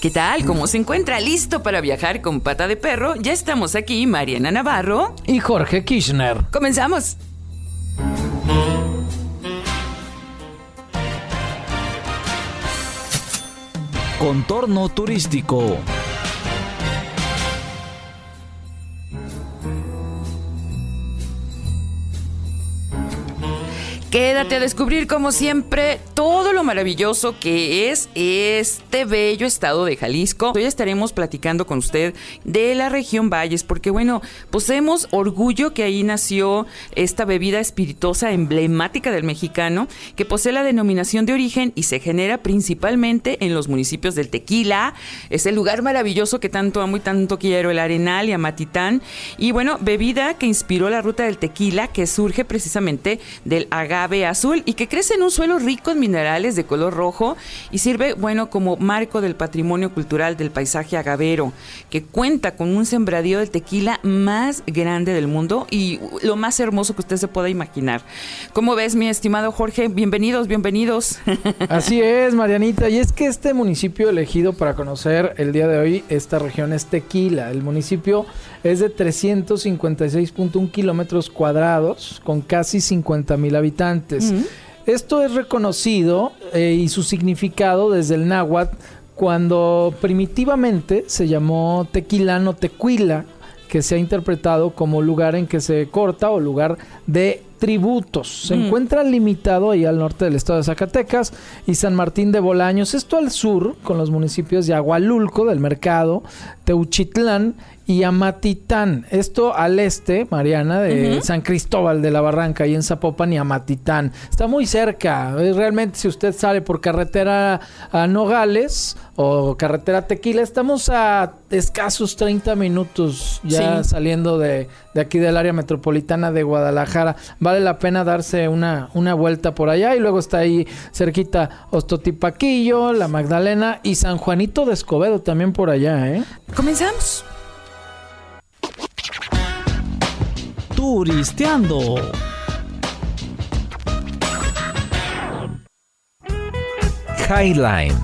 ¿Qué tal? ¿Cómo se encuentra? ¿Listo para viajar con pata de perro? Ya estamos aquí, Mariana Navarro. Y Jorge Kirchner. Comenzamos. Contorno turístico. Quédate a descubrir, como siempre, todo lo maravilloso que es este bello estado de Jalisco. Hoy estaremos platicando con usted de la región Valles, porque bueno, poseemos orgullo que ahí nació esta bebida espirituosa emblemática del mexicano, que posee la denominación de origen y se genera principalmente en los municipios del Tequila, ese lugar maravilloso que tanto amo y tanto quiero, el Arenal y Amatitán. Y bueno, bebida que inspiró la ruta del tequila, que surge precisamente del agave ave azul y que crece en un suelo rico en minerales de color rojo y sirve, bueno, como marco del patrimonio cultural del paisaje agavero, que cuenta con un sembradío de tequila más grande del mundo y lo más hermoso que usted se pueda imaginar. ¿Cómo ves, mi estimado Jorge? Bienvenidos, bienvenidos. Así es, Marianita, y es que este municipio elegido para conocer el día de hoy, esta región es Tequila. El municipio es de 356.1 kilómetros cuadrados, con casi 50 mil habitantes. Esto es reconocido eh, y su significado desde el náhuatl cuando primitivamente se llamó Tequilano Tequila, que se ha interpretado como lugar en que se corta o lugar de tributos. Se encuentra limitado ahí al norte del estado de Zacatecas y San Martín de Bolaños. Esto al sur, con los municipios de Agualulco, del Mercado, Teuchitlán y Amatitán. Esto al este, Mariana, de San Cristóbal de la Barranca y en Zapopan y Amatitán. Está muy cerca. Realmente si usted sale por carretera a Nogales o carretera Tequila, estamos a escasos 30 minutos ya saliendo de, de, aquí del área metropolitana de Guadalajara. Vale la pena darse una, una vuelta por allá y luego está ahí cerquita Ostotipaquillo, La Magdalena y San Juanito de Escobedo también por allá, ¿eh? Comenzamos. Turisteando. Highline.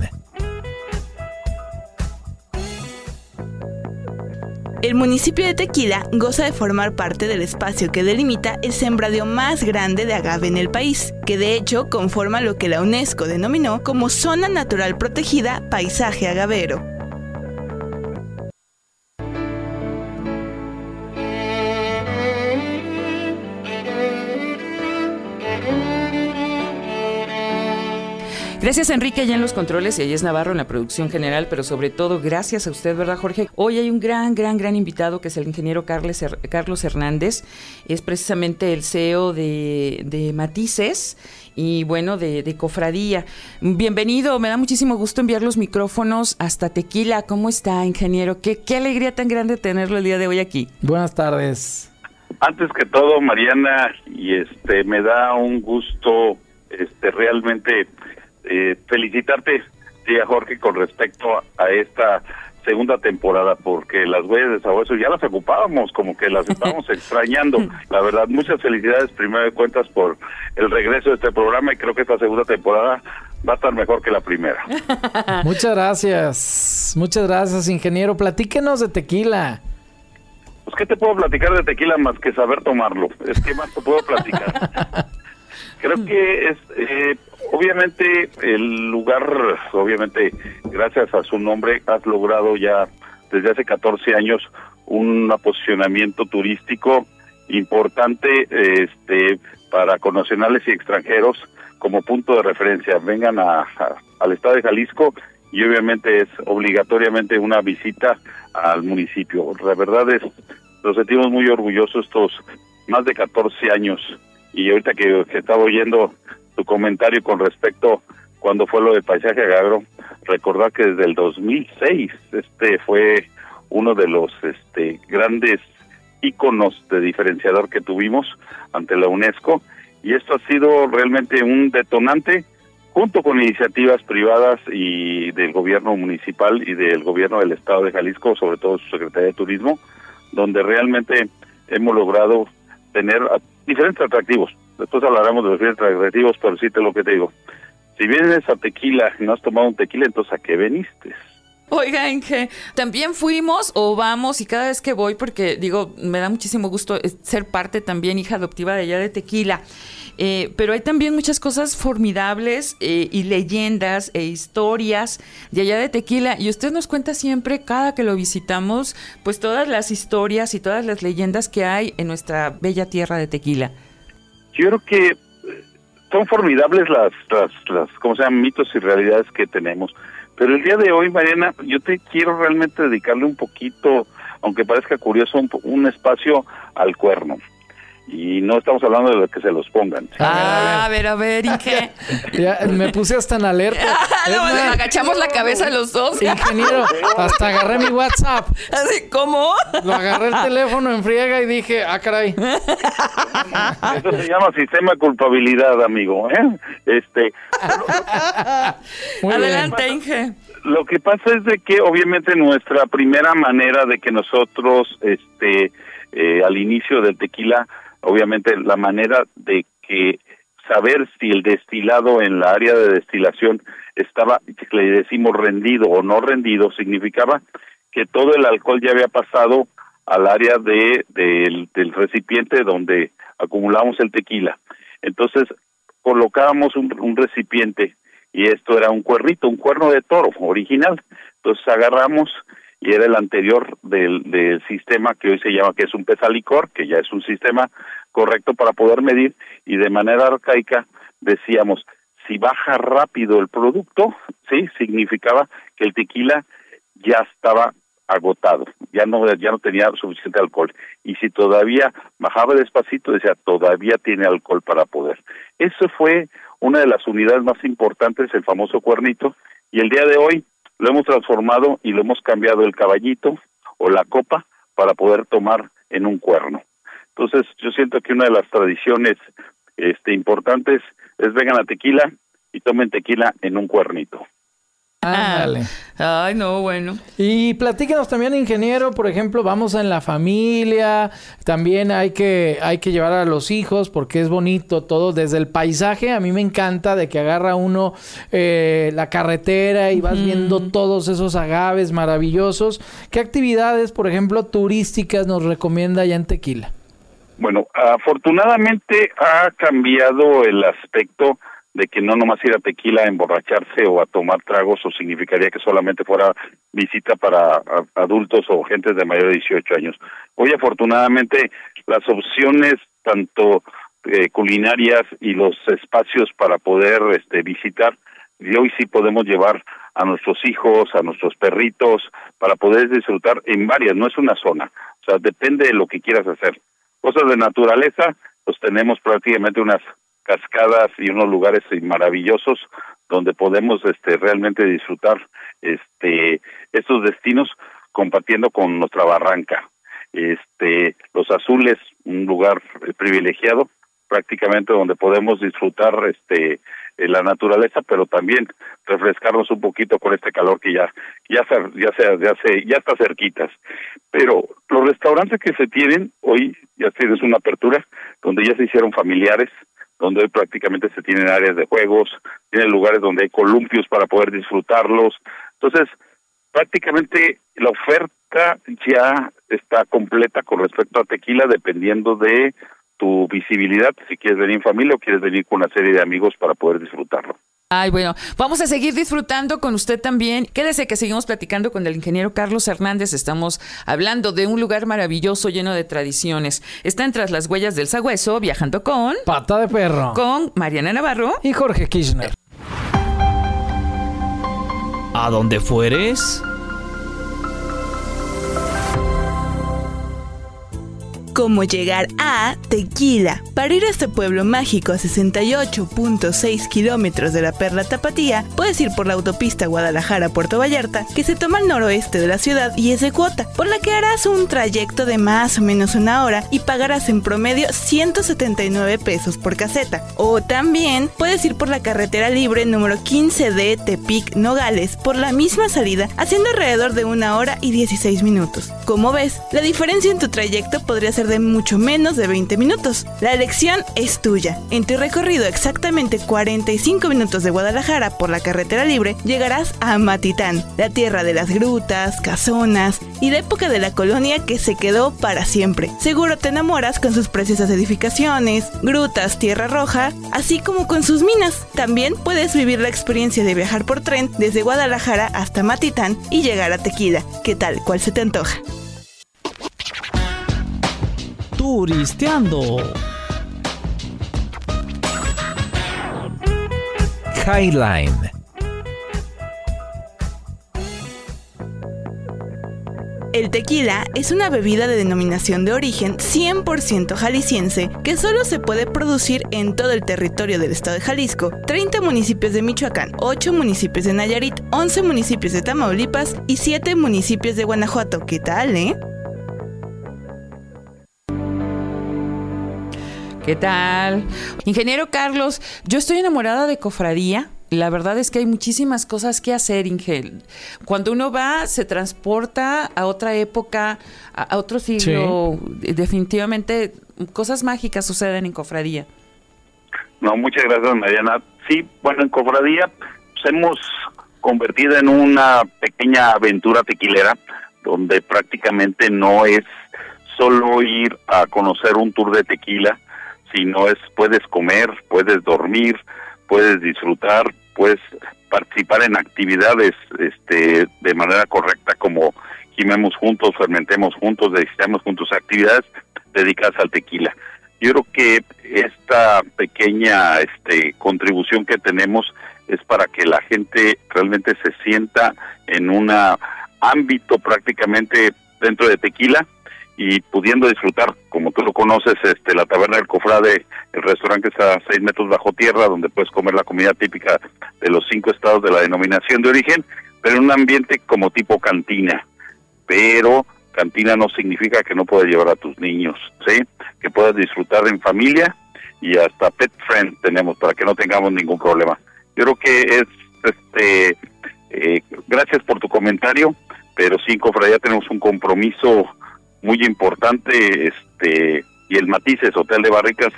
El municipio de Tequila goza de formar parte del espacio que delimita el sembradío más grande de agave en el país, que de hecho conforma lo que la UNESCO denominó como Zona Natural Protegida Paisaje Agavero. Gracias Enrique ya en los controles y ahí es Navarro en la producción general, pero sobre todo gracias a usted, ¿verdad Jorge? Hoy hay un gran, gran, gran invitado que es el ingeniero Carlos Hernández, es precisamente el CEO de, Matices y bueno, de, Cofradía. Bienvenido, me da muchísimo gusto enviar los micrófonos hasta Tequila. ¿Cómo está, ingeniero? Qué, qué alegría tan grande tenerlo el día de hoy aquí. Buenas tardes. Antes que todo, Mariana, y este me da un gusto este realmente eh, felicitarte, tía Jorge, con respecto a esta segunda temporada, porque las huellas de sabueso ya las ocupábamos, como que las estábamos extrañando. La verdad, muchas felicidades, primero de cuentas, por el regreso de este programa y creo que esta segunda temporada va a estar mejor que la primera. muchas gracias, muchas gracias, ingeniero. Platíquenos de tequila. Pues, ¿qué te puedo platicar de tequila más que saber tomarlo? Es que más te puedo platicar. Creo que es, eh, obviamente, el lugar, obviamente, gracias a su nombre, has logrado ya desde hace 14 años un posicionamiento turístico importante este, para conacionales y extranjeros como punto de referencia. Vengan a, al estado de Jalisco y obviamente es obligatoriamente una visita al municipio. La verdad es, nos sentimos muy orgullosos estos más de 14 años y ahorita que, estaba oyendo tu comentario con respecto cuando fue lo del paisaje agro, recordar que desde el 2006 este fue uno de los este grandes íconos de diferenciador que tuvimos ante la UNESCO y esto ha sido realmente un detonante junto con iniciativas privadas y del gobierno municipal y del gobierno del estado de Jalisco, sobre todo su Secretaría de Turismo, donde realmente hemos logrado tener diferentes atractivos. Después hablaremos de diferentes atractivos, pero sí te lo que te digo. Si vienes a Tequila y no has tomado un tequila, entonces ¿a qué veniste? Oigan, que también fuimos o vamos y cada vez que voy, porque digo, me da muchísimo gusto ser parte también hija adoptiva de allá de Tequila. Eh, pero hay también muchas cosas formidables eh, y leyendas e historias de allá de Tequila. Y usted nos cuenta siempre, cada que lo visitamos, pues todas las historias y todas las leyendas que hay en nuestra bella tierra de Tequila. Yo creo que eh, son formidables las, las, las ¿cómo se? Mitos y realidades que tenemos. Pero el día de hoy, Mariana, yo te quiero realmente dedicarle un poquito, aunque parezca curioso, un espacio al cuerno y no estamos hablando de lo que se los pongan. Ah, a ver, a ver, ¿y qué? me puse hasta en alerta. Ah, agachamos la cabeza los dos. Ingeniero, hasta agarré mi WhatsApp. ¿Así cómo? Lo agarré el teléfono en friega y dije, ah, caray. Eso se llama sistema de culpabilidad, amigo. ¿eh? Este. Adelante, Inge. Lo que pasa es de que obviamente nuestra primera manera de que nosotros, este, eh, al inicio del tequila, obviamente la manera de que saber si el destilado en la área de destilación estaba, le decimos rendido o no rendido, significaba que todo el alcohol ya había pasado al área de, del recipiente donde acumulamos el tequila. Entonces colocábamos un, un recipiente y esto era un cuernito, un cuerno de toro original. Entonces agarramos y era el anterior del, del sistema que hoy se llama que es un pesalicor, que ya es un sistema correcto para poder medir y de manera arcaica decíamos si baja rápido el producto, sí, significaba que el tequila ya estaba agotado, ya no ya no tenía suficiente alcohol y si todavía bajaba despacito decía todavía tiene alcohol para poder. Eso fue una de las unidades más importantes, el famoso cuernito y el día de hoy lo hemos transformado y lo hemos cambiado el caballito o la copa para poder tomar en un cuerno. Entonces, yo siento que una de las tradiciones este importantes es vengan a tequila y tomen tequila en un cuernito. Ándale. Ay, no, bueno. Y platíquenos también, ingeniero, por ejemplo, vamos en la familia, también hay que, hay que llevar a los hijos porque es bonito todo, desde el paisaje, a mí me encanta de que agarra uno eh, la carretera y vas viendo todos esos agaves maravillosos. ¿Qué actividades, por ejemplo, turísticas nos recomienda ya en Tequila? Bueno, afortunadamente ha cambiado el aspecto de que no nomás ir a tequila a emborracharse o a tomar tragos o significaría que solamente fuera visita para adultos o gente de mayor de 18 años. Hoy afortunadamente las opciones tanto eh, culinarias y los espacios para poder este visitar y hoy sí podemos llevar a nuestros hijos, a nuestros perritos para poder disfrutar en varias, no es una zona, o sea, depende de lo que quieras hacer. Cosas de naturaleza, pues tenemos prácticamente unas cascadas y unos lugares maravillosos donde podemos este realmente disfrutar este estos destinos compartiendo con nuestra barranca. Este los azules un lugar privilegiado prácticamente donde podemos disfrutar este la naturaleza pero también refrescarnos un poquito con este calor que ya ya se, ya se, ya se ya está cerquitas. Pero los restaurantes que se tienen hoy ya tienes una apertura donde ya se hicieron familiares donde prácticamente se tienen áreas de juegos, tienen lugares donde hay columpios para poder disfrutarlos. Entonces, prácticamente la oferta ya está completa con respecto a tequila, dependiendo de tu visibilidad, si quieres venir en familia o quieres venir con una serie de amigos para poder disfrutarlo. Ay, bueno, vamos a seguir disfrutando con usted también. Quédese que seguimos platicando con el ingeniero Carlos Hernández. Estamos hablando de un lugar maravilloso lleno de tradiciones. Está entre las huellas del sagüeso, viajando con... Pata de perro. Con Mariana Navarro. Y Jorge Kirchner. ¿A dónde fueres? Cómo llegar a Tequila. Para ir a este pueblo mágico a 68.6 kilómetros de la Perla Tapatía, puedes ir por la autopista Guadalajara-Puerto Vallarta, que se toma al noroeste de la ciudad y es de cuota, por la que harás un trayecto de más o menos una hora y pagarás en promedio 179 pesos por caseta. O también puedes ir por la carretera libre número 15 de Tepic Nogales por la misma salida, haciendo alrededor de una hora y 16 minutos. Como ves, la diferencia en tu trayecto podría ser de mucho menos de 20 minutos. La elección es tuya. En tu recorrido exactamente 45 minutos de Guadalajara por la carretera libre, llegarás a Matitán, la tierra de las grutas, casonas y la época de la colonia que se quedó para siempre. Seguro te enamoras con sus preciosas edificaciones, grutas, tierra roja, así como con sus minas. También puedes vivir la experiencia de viajar por tren desde Guadalajara hasta Matitán y llegar a Tequila. ¿Qué tal? ¿Cuál se te antoja? Turisteando. Highline. El tequila es una bebida de denominación de origen 100% jalisciense que solo se puede producir en todo el territorio del estado de Jalisco, 30 municipios de Michoacán, 8 municipios de Nayarit, 11 municipios de Tamaulipas y 7 municipios de Guanajuato. ¿Qué tal, eh? ¿Qué tal? Ingeniero Carlos, yo estoy enamorada de cofradía. La verdad es que hay muchísimas cosas que hacer, Ingel. Cuando uno va, se transporta a otra época, a, otro siglo. Definitivamente, cosas mágicas suceden en cofradía. No, muchas gracias, Mariana. Sí, bueno, en cofradía nos hemos convertido en una pequeña aventura tequilera, donde prácticamente no es solo ir a conocer un tour de tequila, sino es puedes comer, puedes dormir, puedes disfrutar, puedes participar en actividades este, de manera correcta como quimemos juntos, fermentemos juntos, decidamos juntos actividades dedicadas al tequila. Yo creo que esta pequeña este, contribución que tenemos es para que la gente realmente se sienta en un ámbito prácticamente dentro de tequila y pudiendo disfrutar, como tú lo conoces, este la taberna del Cofrade, el restaurante que está a seis metros bajo tierra, donde puedes comer la comida típica de los cinco estados de la denominación de origen, pero en un ambiente como tipo cantina. Pero cantina no significa que no puedas llevar a tus niños, ¿sí? Que puedas disfrutar en familia y hasta pet friend tenemos para que no tengamos ningún problema. Yo creo que es, este, eh, gracias por tu comentario, pero sí, Cofradía tenemos un compromiso muy importante este y el Matices Hotel de Barricas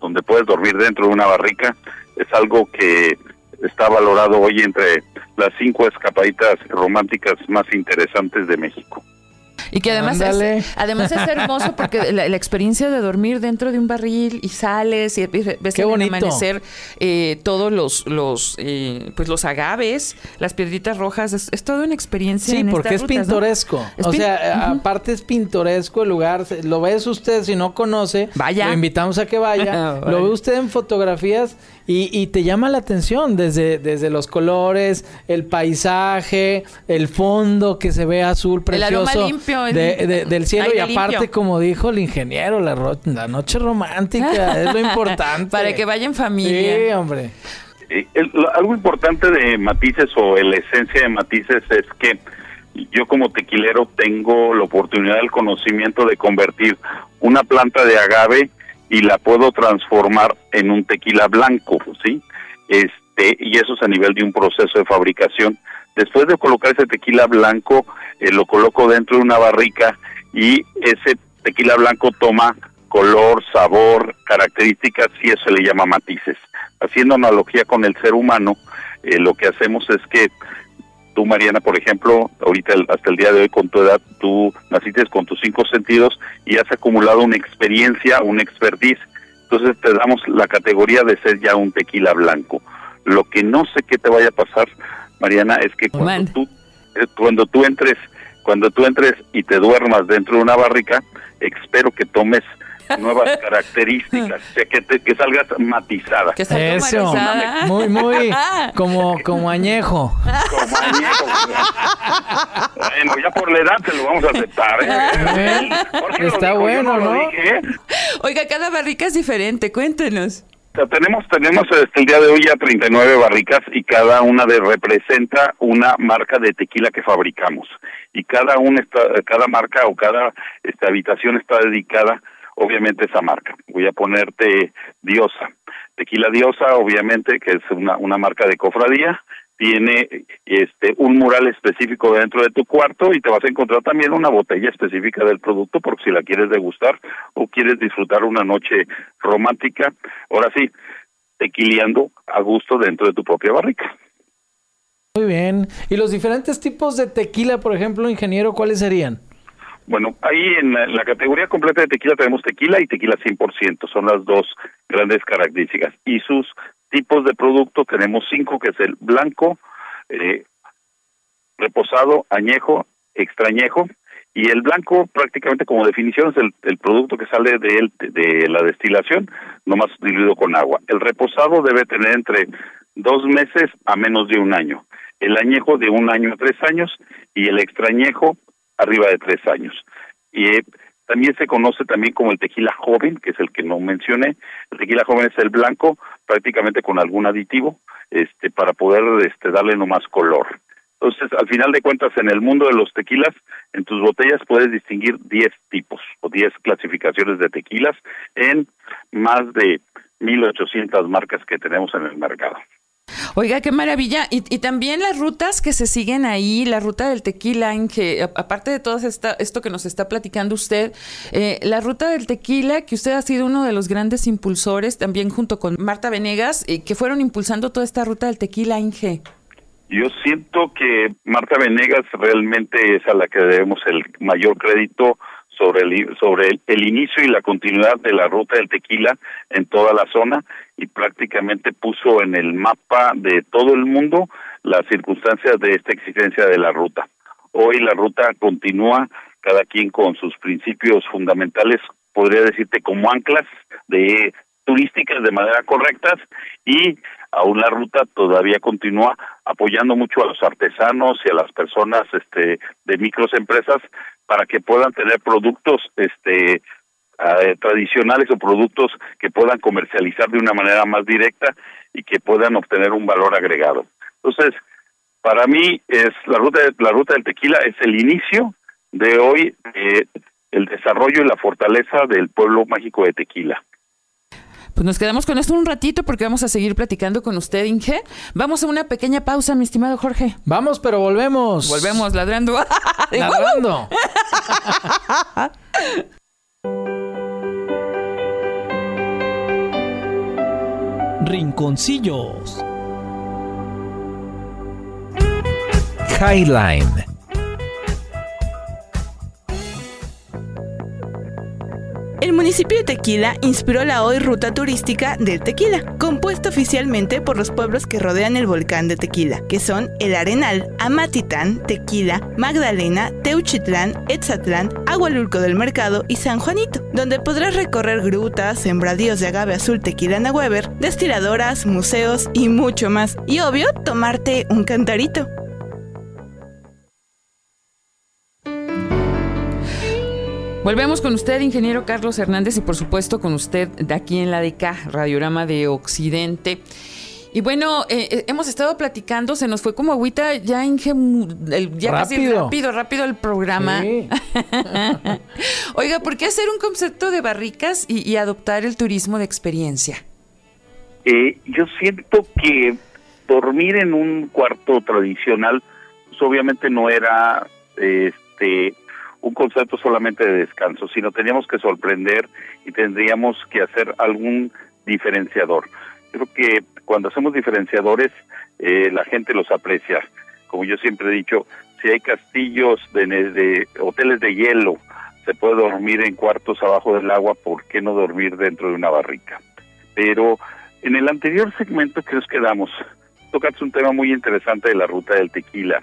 donde puedes dormir dentro de una barrica es algo que está valorado hoy entre las cinco escapaditas románticas más interesantes de México. Y que además es, además es hermoso porque la, experiencia de dormir dentro de un barril y sales y ves Qué el amanecer eh, todos los los eh, pues los agaves, las piedritas rojas, es, toda una experiencia. Sí, porque es pintoresco. o sea, aparte es pintoresco el lugar. Lo ves usted si no conoce, vaya. Lo invitamos a que vaya. lo ve usted en fotografías y, te llama la atención desde, desde los colores, el paisaje, el fondo que se ve azul precioso limpio, del cielo. Y aparte, como dijo el ingeniero, la, la noche romántica es lo importante. Para que vaya en familia. Sí, hombre. algo importante de Matices o la esencia de Matices es que yo como tequilero tengo la oportunidad, el conocimiento de convertir una planta de agave y la puedo transformar en un tequila blanco, ¿sí? Este, y eso es a nivel de un proceso de fabricación. Después de colocar ese tequila blanco, eh, lo coloco dentro de una barrica y ese tequila blanco toma color, sabor, características y eso le llama matices. Haciendo analogía con el ser humano, eh, lo que hacemos es que tú, Mariana, por ejemplo, ahorita hasta el día de hoy con tu edad, tú naciste con tus cinco sentidos y has acumulado una experiencia, un expertise. Entonces te damos la categoría de ser ya un tequila blanco. Lo que no sé qué te vaya a pasar, Mariana, es que cuando tú, eh, cuando tú entres, cuando tú entres y te duermas dentro de una barrica, espero que tomes nuevas características, o sea, que, te- que salgas matizada. Que Eso, muy, muy, como, como añejo. Como añejo. bueno, ya por la edad te lo vamos a aceptar. ¿eh? ¿Eh? Está bueno, ¿no? dije, ¿eh? Oiga, cada barrica es diferente, cuéntenos. O sea, tenemos, tenemos este, el día de hoy ya 39 barricas y cada una de representa una marca de tequila que fabricamos. Y cada una está, cada marca o cada esta habitación está dedicada obviamente esa marca. Voy a ponerte Diosa. Tequila Diosa, obviamente, que es una, una marca de cofradía, tiene este un mural específico dentro de tu cuarto y te vas a encontrar también una botella específica del producto porque si la quieres degustar o quieres disfrutar una noche romántica, ahora sí, tequileando a gusto dentro de tu propia barrica. Muy bien. ¿Y los diferentes tipos de tequila, por ejemplo, ingeniero, cuáles serían? Bueno, ahí en la, categoría completa de tequila tenemos tequila y tequila 100%, son las dos grandes características. Y sus tipos de producto tenemos cinco, que es el blanco, eh, reposado, añejo, extrañejo. Y el blanco, prácticamente como definición, es el, el producto que sale de, él, de la destilación, nomás diluido con agua. El reposado debe tener entre dos meses a menos de un año. El añejo de un año a tres años y el extrañejo arriba de tres años. Y eh, también se conoce también como el tequila joven, que es el que no mencioné. El tequila joven es el blanco, prácticamente con algún aditivo, este, para poder este, darle nomás color. Entonces, al final de cuentas, en el mundo de los tequilas, en tus botellas puedes distinguir 10 tipos o 10 clasificaciones de tequilas en más de 1.800 marcas que tenemos en el mercado. Oiga, qué maravilla. Y, y también las rutas que se siguen ahí, la ruta del tequila, en aparte de todo esta, esto que nos está platicando usted, eh, la ruta del tequila, que usted ha sido uno de los grandes impulsores, también junto con Marta Venegas, eh, que fueron impulsando toda esta ruta del tequila, Inge. Yo siento que Marta Venegas realmente es a la que debemos el mayor crédito sobre el sobre el, inicio y la continuidad de la ruta del tequila en toda la zona y prácticamente puso en el mapa de todo el mundo las circunstancias de esta existencia de la ruta. Hoy la ruta continúa cada quien con sus principios fundamentales, podría decirte como anclas de turísticas de manera correctas y aún la ruta todavía continúa apoyando mucho a los artesanos y a las personas este de microempresas para que puedan tener productos este eh, tradicionales o productos que puedan comercializar de una manera más directa y que puedan obtener un valor agregado. Entonces, para mí es la ruta la ruta del tequila es el inicio de hoy eh, el desarrollo y la fortaleza del pueblo mágico de Tequila. Pues nos quedamos con esto un ratito porque vamos a seguir platicando con usted, Inge. Vamos a una pequeña pausa, mi estimado Jorge. Vamos, pero volvemos. Volvemos ladrando. Ladrando. Rinconcillos. Highline. Municipio de Tequila inspiró la hoy ruta turística del Tequila, compuesta oficialmente por los pueblos que rodean el volcán de Tequila, que son El Arenal, Amatitán, Tequila, Magdalena, Teuchitlán, Etzatlán, Agualulco del Mercado y San Juanito, donde podrás recorrer grutas, sembradíos de agave azul Tequilana Weber, destiladoras, museos y mucho más. Y obvio, tomarte un cantarito. Volvemos con usted, ingeniero Carlos Hernández, y por supuesto con usted de aquí en la DK, Radiorama de Occidente. Y bueno, eh, eh, hemos estado platicando, se nos fue como agüita ya, Inge, el- ya casi Rápido. rápido, rápido el programa. Sí. Oiga, ¿por qué hacer un concepto de barricas y, y adoptar el turismo de experiencia? Eh, yo siento que dormir en un cuarto tradicional, pues obviamente no era este un concepto solamente de descanso, sino teníamos que sorprender y tendríamos que hacer algún diferenciador. Creo que cuando hacemos diferenciadores, eh, la gente los aprecia. Como yo siempre he dicho, si hay castillos de, de hoteles de hielo, se puede dormir en cuartos abajo del agua, ¿por qué no dormir dentro de una barrica? Pero en el anterior segmento que nos quedamos, tocaste un tema muy interesante de la ruta del tequila.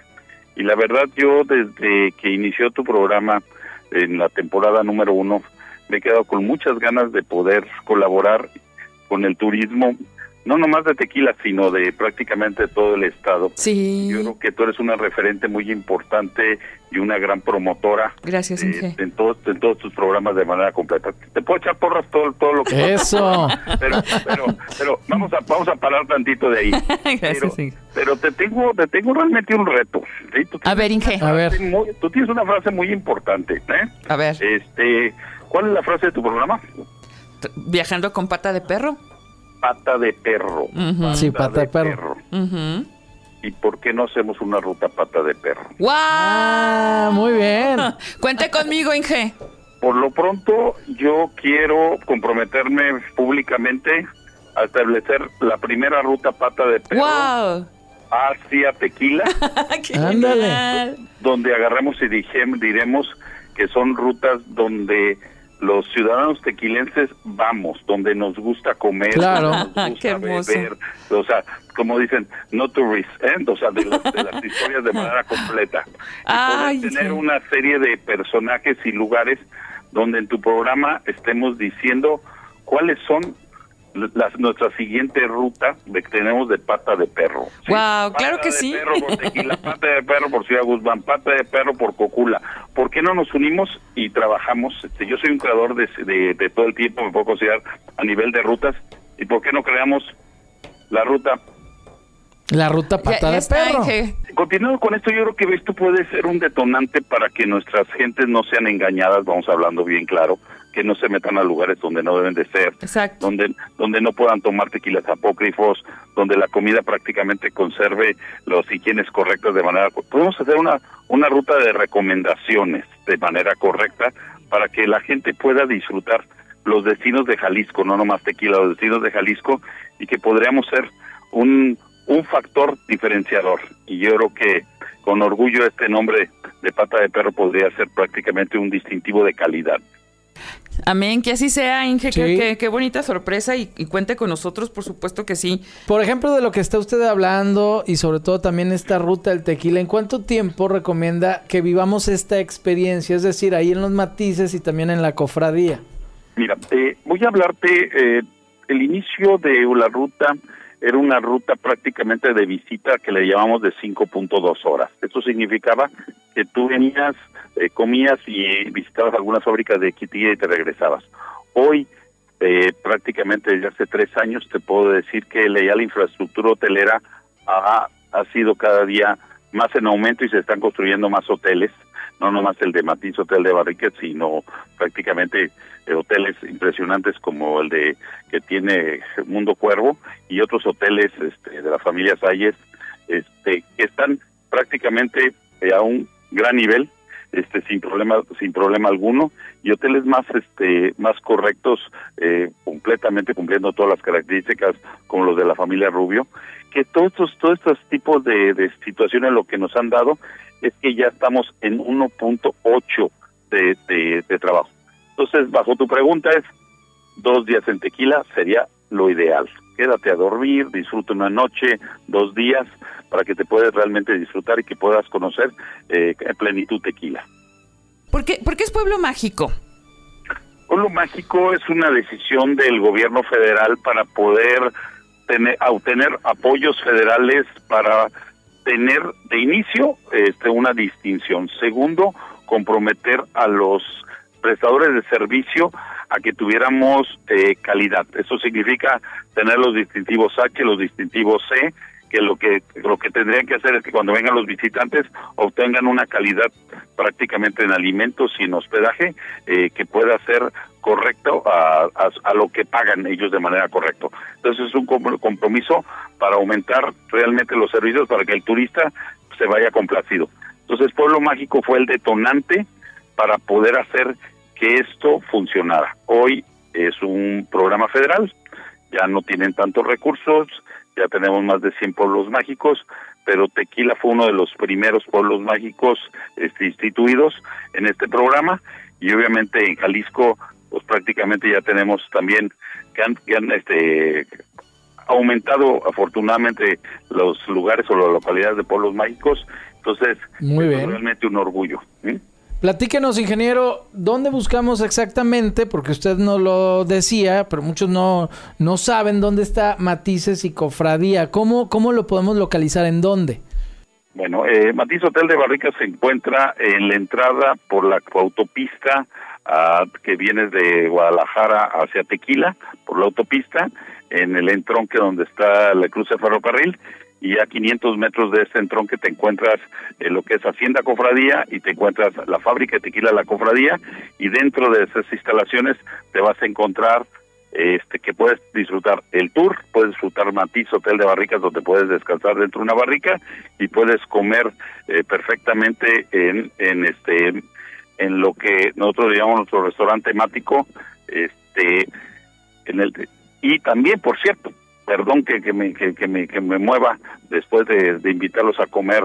Y la verdad, yo desde que inició tu programa en la temporada número uno, me he quedado con muchas ganas de poder colaborar con el turismo no nomás de Tequila, sino de prácticamente todo el estado. Sí. Yo creo que tú eres una referente muy importante y una gran promotora. Gracias, eh, Inge. en, todos en todos tus programas de manera completa. Te puedo echar porras todo, todo lo que... Eso. Pero, pero, pero vamos a vamos a parar tantito de ahí. Gracias, pero, Inge. pero te tengo te tengo realmente un reto. ¿sí? Tú A ver, Inge. A ver. muy- tú tienes una frase muy importante. ¿eh? A ver, Este, ¿cuál es la frase de tu programa? viajando con pata de perro. Pata de perro. Ujú. Sí, pata de perro. ¿Y por qué no hacemos una ruta pata de perro? ¡Guau! Ah, muy bien. Cuente conmigo, Inge. Por lo pronto, yo quiero comprometerme públicamente a establecer la primera ruta pata de perro ¡Wow! hacia Tequila, ¡Qué Ándale. donde agarramos y dijem- diremos que son rutas donde los ciudadanos tequilenses vamos, donde nos gusta comer, Claro. donde nos gusta beber, o sea, como dicen, no tourist, ¿eh? o sea, de las, de las historias de manera completa. Y Ay, poder tener sí. una serie de personajes y lugares donde en tu programa estemos diciendo cuáles son las, nuestra siguiente ruta de que tenemos de pata de perro. ¿sí? Guau, claro Pata que de sí. perro por Tequila, pata de perro por Ciudad Guzmán, pata de perro por Cocula. ¿Por qué no nos unimos y trabajamos? Este, yo soy un creador de, de, de todo el tiempo, me puedo considerar a nivel de rutas. ¿Y por qué no creamos la ruta La ruta Ya, pata ya de está, perro. Continuando con esto, yo creo que esto puede ser un detonante para que nuestras gentes no sean engañadas, vamos hablando bien claro, que no se metan a lugares donde no deben de ser, Exacto. donde donde no puedan tomar tequilas apócrifos, donde la comida prácticamente conserve los higienes correctas de manera podemos hacer una una ruta de recomendaciones de manera correcta para que la gente pueda disfrutar los destinos de Jalisco, no nomás tequila, los destinos de Jalisco y que podríamos ser un un factor diferenciador y yo creo que con orgullo este nombre de pata de perro podría ser prácticamente un distintivo de calidad. Amén, que así sea, Inge. Qué, Sí. qué- qué bonita sorpresa y, y cuente con nosotros, por supuesto que sí. Por ejemplo, de lo que está usted hablando y sobre todo también esta ruta del tequila, ¿en cuánto tiempo recomienda que vivamos esta experiencia? Es decir, ahí en los matices y también en la cofradía. Mira, eh, voy a hablarte, eh, el inicio de la ruta era una ruta prácticamente de visita que le llamamos de 5.2 horas. Esto significaba que tú venías, eh, comías y visitabas algunas fábricas de quitilla y te regresabas. Hoy, eh, prácticamente desde hace tres años, te puedo decir que la, la infraestructura hotelera ha, ha sido cada día más en aumento y se están construyendo más hoteles, no nomás el de Matiz Hotel de Barriquet, sino prácticamente eh, hoteles impresionantes como el de que tiene Mundo Cuervo y otros hoteles este, de la familia Salles este, que están prácticamente a un gran nivel este sin problema sin problema alguno y hoteles más este más correctos eh, completamente cumpliendo todas las características como los de la familia Rubio que todos estos todos estos tipos de, de situaciones lo que nos han dado es que ya estamos en 1.8 de, de, de trabajo. Entonces bajo tu pregunta es dos días en tequila sería lo ideal quédate a dormir disfruta una noche dos días para que te puedas realmente disfrutar y que puedas conocer eh, en plenitud tequila ¿Por qué, por qué es pueblo mágico? Pueblo Mágico es una decisión del gobierno federal para poder tener, obtener apoyos federales para tener de inicio este, una distinción. Segundo, comprometer a los prestadores de servicio a que tuviéramos eh, calidad. Eso significa tener los distintivos H, los distintivos C, que lo que lo que tendrían que hacer es que cuando vengan los visitantes obtengan una calidad prácticamente en alimentos y en hospedaje eh, que pueda ser correcto a, a, lo que pagan ellos de manera correcta. Entonces es un compromiso para aumentar realmente los servicios para que el turista se vaya complacido. Entonces Pueblo Mágico fue el detonante para poder hacer que esto funcionara. Hoy es un programa federal, ya no tienen tantos recursos, ya tenemos más de 100 pueblos mágicos, pero Tequila fue uno de los primeros pueblos mágicos este, instituidos en este programa y obviamente en Jalisco pues prácticamente ya tenemos también que han, que han este aumentado afortunadamente los lugares o las localidades de pueblos mágicos, entonces Muy bien. es realmente un orgullo. ¿eh? Platíquenos, ingeniero, ¿dónde buscamos exactamente? Porque usted no lo decía, pero muchos no, no saben dónde está Matices y Cofradía. ¿Cómo, cómo lo podemos localizar? ¿En dónde? Bueno, eh, Matiz Hotel de Barricas se encuentra en la entrada por la autopista ah, que viene de Guadalajara hacia Tequila, por la autopista, en el entronque donde está la cruz de ferrocarril y a 500 metros de este entronque te encuentras en lo que es Hacienda Cofradía y te encuentras la fábrica de tequila La Cofradía y dentro de esas instalaciones te vas a encontrar este que puedes disfrutar el tour, puedes disfrutar Matiz Hotel de Barricas donde puedes descansar dentro de una barrica y puedes comer eh, perfectamente en, en este en lo que nosotros llamamos nuestro restaurante temático este en el y también por cierto perdón que, que me que, que me que me mueva después de, de invitarlos a comer.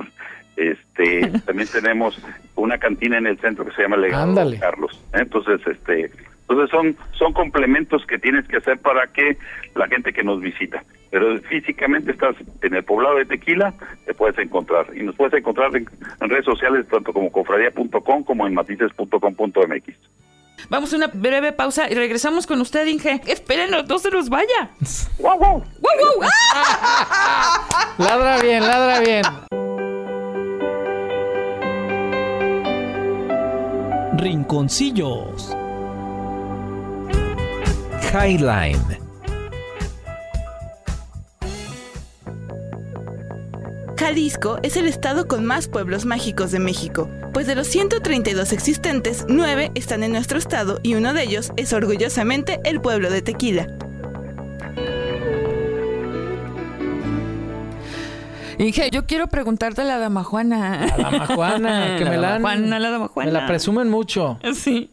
Este también tenemos una cantina en el centro que se llama Legado. Carlos. Entonces este entonces son son complementos que tienes que hacer para que la gente que nos visita. Pero físicamente estás en el poblado de Tequila te puedes encontrar. Y nos puedes encontrar en, en redes sociales tanto como cofradía.com como en matices.com.mx Vamos a una breve pausa y regresamos con usted, Inge. Espérenos, no se nos vaya. ¡Wow, wow! ¡Wow, wow! ¡Ah! Ladra bien, ladra bien. Rinconcillos. Highline. Jalisco es el estado con más pueblos mágicos de México, pues de los 132 existentes, 9 están en nuestro estado y uno de ellos es orgullosamente el pueblo de Tequila. Inge, yo quiero preguntarte a la dama Juana. La dama Juana, que la me la dama han- Juana, la dama Juana. Me la presumen mucho. Sí.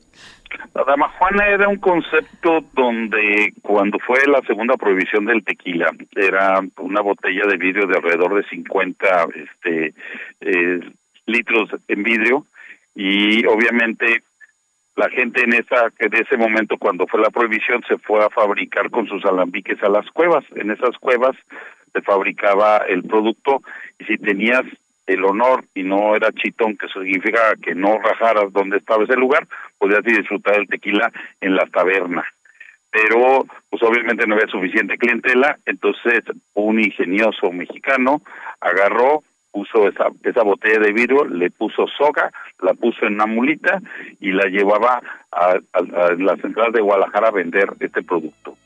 La dama Juana era un concepto donde cuando fue la segunda prohibición del tequila era una botella de vidrio de alrededor de 50 este eh, litros en vidrio y obviamente la gente en esa en ese momento cuando fue la prohibición se fue a fabricar con sus alambiques a las cuevas. En esas cuevas se fabricaba el producto y si tenías el honor y no era chitón que significa que no rajaras donde estaba ese lugar podías disfrutar el tequila en la taberna. Pero pues obviamente no había suficiente clientela, entonces un ingenioso mexicano agarró, puso esa, esa botella de vidrio, le puso soga, la puso en una mulita y la llevaba a, la central de Guadalajara a vender este producto.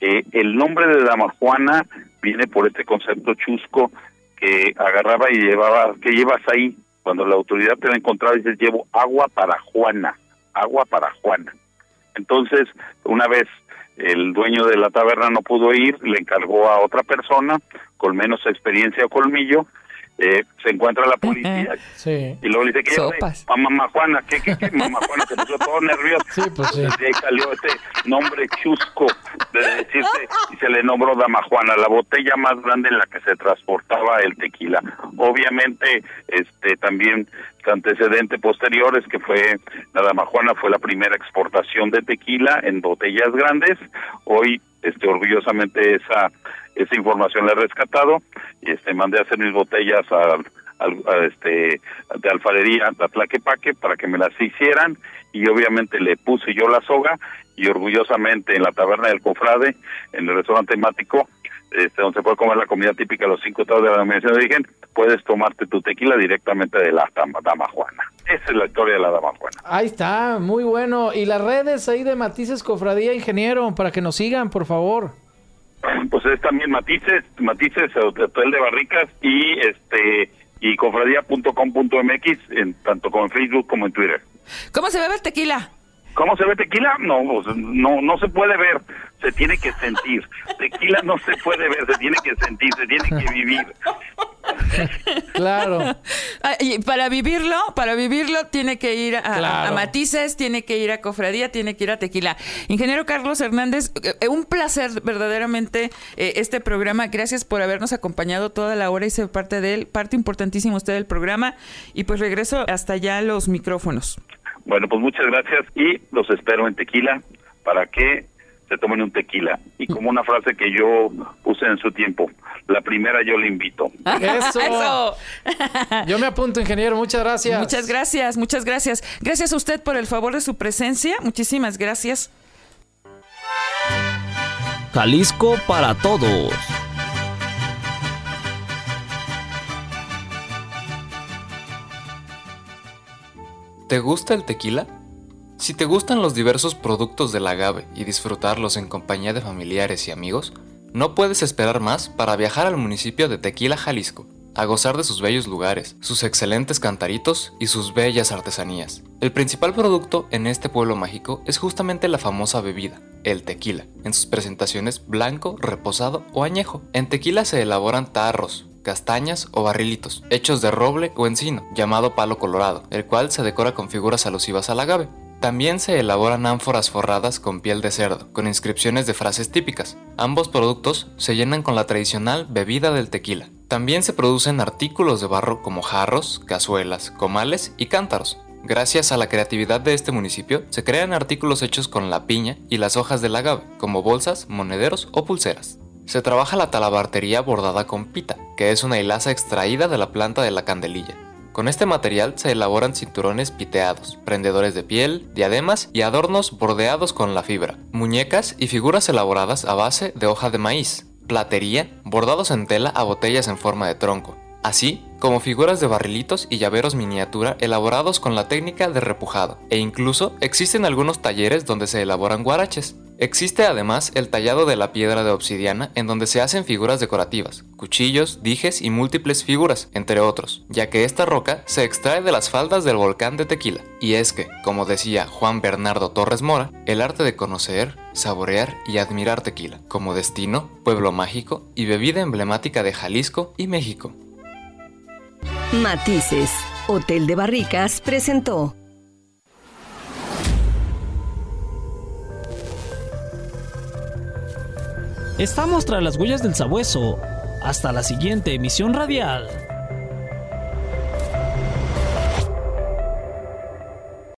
Eh, el nombre de Dama Juana viene por este concepto chusco que agarraba y llevaba, ¿qué llevas ahí? Cuando la autoridad te la encontraba, dices, llevo agua para Juana, agua para Juana. Entonces, una vez el dueño de la taberna no pudo ir, le encargó a otra persona con menos experiencia o colmillo, eh, se encuentra la policía Sí. y luego le dice que Sopas. a mamá Juana, ¿qué, qué, qué? Mamá Juana se puso todo nervioso. Sí, pues sí. De ahí salió este nombre chusco de decirse y se le nombró Dama Juana, la botella más grande en la que se transportaba el tequila. Obviamente, este también antecedente posteriores que fue la Dama Juana fue la primera exportación de tequila en botellas grandes. Hoy, este orgullosamente esa esa información la he rescatado este mandé a hacer mis botellas a este de alfarería a Tlaquepaque para que me las hicieran y obviamente le puse yo la soga y orgullosamente en la taberna del cofrade en el restaurante temático este, donde se puede comer la comida típica de los cinco estados de la denominación de origen, puedes tomarte tu tequila directamente de la dama, dama Juana. Esa es la historia de la dama Juana. Ahí está, muy bueno. Y las redes ahí de Matices Cofradía Ingeniero, para que nos sigan, por favor. Pues es también Matices, Matices Hotel de Barricas y este y cofradía.com.mx en tanto como en Facebook como en Twitter. ¿Cómo se bebe el tequila? ¿Cómo se ve tequila? No, pues, no, no se puede ver, se tiene que sentir. Tequila no se puede ver, se tiene que sentir, se tiene que vivir. Claro. Ah, y para vivirlo, para vivirlo tiene que ir a, Claro. a Matices, tiene que ir a Cofradía, tiene que ir a Tequila. Ingeniero Carlos Hernández, eh, un placer verdaderamente eh, este programa. Gracias por habernos acompañado toda la hora y ser parte de él, parte importantísima usted del programa. Y pues regreso hasta allá a los micrófonos. Bueno, pues muchas gracias y los espero en Tequila para que se tomen un tequila. Y como una frase que yo puse en su tiempo, la primera yo le invito. Eso. Eso. Yo me apunto, ingeniero. Muchas gracias. Muchas gracias, muchas gracias. Gracias a usted por el favor de su presencia. Muchísimas gracias. Jalisco para todos. ¿Te gusta el tequila? Si te gustan los diversos productos del agave y disfrutarlos en compañía de familiares y amigos, no puedes esperar más para viajar al municipio de Tequila, Jalisco, a gozar de sus bellos lugares, sus excelentes cantaritos y sus bellas artesanías. El principal producto en este pueblo mágico es justamente la famosa bebida, el tequila, en sus presentaciones blanco, reposado o añejo. En tequila se elaboran tarros, castañas o barrilitos, hechos de roble o encino, llamado palo colorado, el cual se decora con figuras alusivas al agave. También se elaboran ánforas forradas con piel de cerdo, con inscripciones de frases típicas. Ambos productos se llenan con la tradicional bebida del tequila. También se producen artículos de barro como jarros, cazuelas, comales y cántaros. Gracias a la creatividad de este municipio, se crean artículos hechos con la piña y las hojas del agave, como bolsas, monederos o pulseras. Se trabaja la talabartería bordada con pita, que es una hilaza extraída de la planta de la candelilla. Con este material se elaboran cinturones piteados, prendedores de piel, diademas y adornos bordeados con la fibra, muñecas y figuras elaboradas a base de hoja de maíz, platería, bordados en tela a botellas en forma de tronco, así como figuras de barrilitos y llaveros miniatura elaborados con la técnica de repujado, e incluso existen algunos talleres donde se elaboran guaraches. Existe además el tallado de la piedra de obsidiana en donde se hacen figuras decorativas, cuchillos, dijes y múltiples figuras, entre otros, ya que esta roca se extrae de las faldas del volcán de Tequila. Y es que, como decía Juan Bernardo Torres Mora, el arte de conocer, saborear y admirar Tequila, como destino, pueblo mágico y bebida emblemática de Jalisco y México. Matices. Hotel de Barricas presentó. Estamos tras las huellas del sabueso. Hasta la siguiente emisión radial.